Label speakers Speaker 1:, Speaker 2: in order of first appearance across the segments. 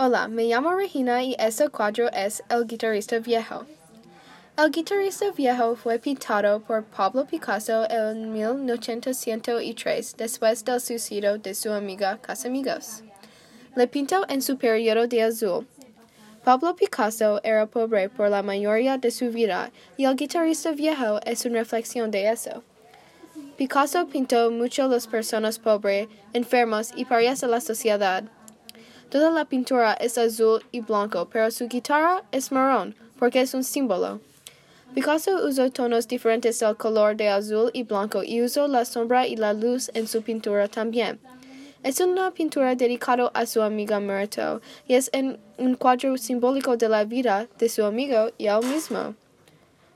Speaker 1: Hola, me llamo Regina y este cuadro es El guitarrista viejo. El guitarrista viejo fue pintado por Pablo Picasso en 1903 después del suicidio de su amiga Casamigos. Le pintó en su periodo de azul. Pablo Picasso era pobre por la mayoría de su vida y el guitarrista viejo es una reflexión de eso. Picasso pintó mucho las personas pobres, enfermos y parias de la sociedad. Toda la pintura es azul y blanco, pero su guitarra es marrón, porque es un símbolo. Picasso usó tonos diferentes del color de azul y blanco y usó la sombra y la luz en su pintura también. Es una pintura dedicada a su amiga muerto y es un cuadro simbólico de la vida de su amigo y él mismo.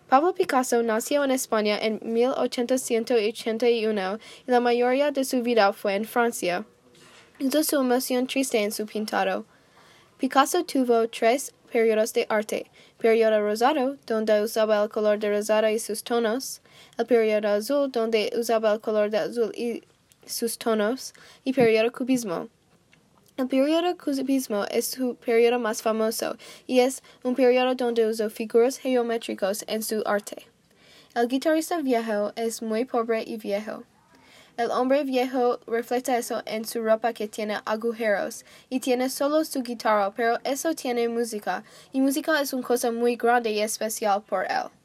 Speaker 1: Pablo Picasso nació en España en 1881 y la mayoría de su vida fue en Francia. Su emoción triste en su pintado. Picasso tuvo tres periodos de arte, periodo rosado, donde usaba el color de rosado y sus tonos, el periodo azul, donde usaba el color de azul y sus tonos, y periodo cubismo. El periodo cubismo es su periodo más famoso y es un periodo donde usó figuras geométricas en su arte. El guitarrista viejo es muy pobre y viejo. El hombre viejo refleja eso en su ropa que tiene agujeros y tiene solo su guitarra, pero eso tiene música y música es una cosa muy grande y especial por él.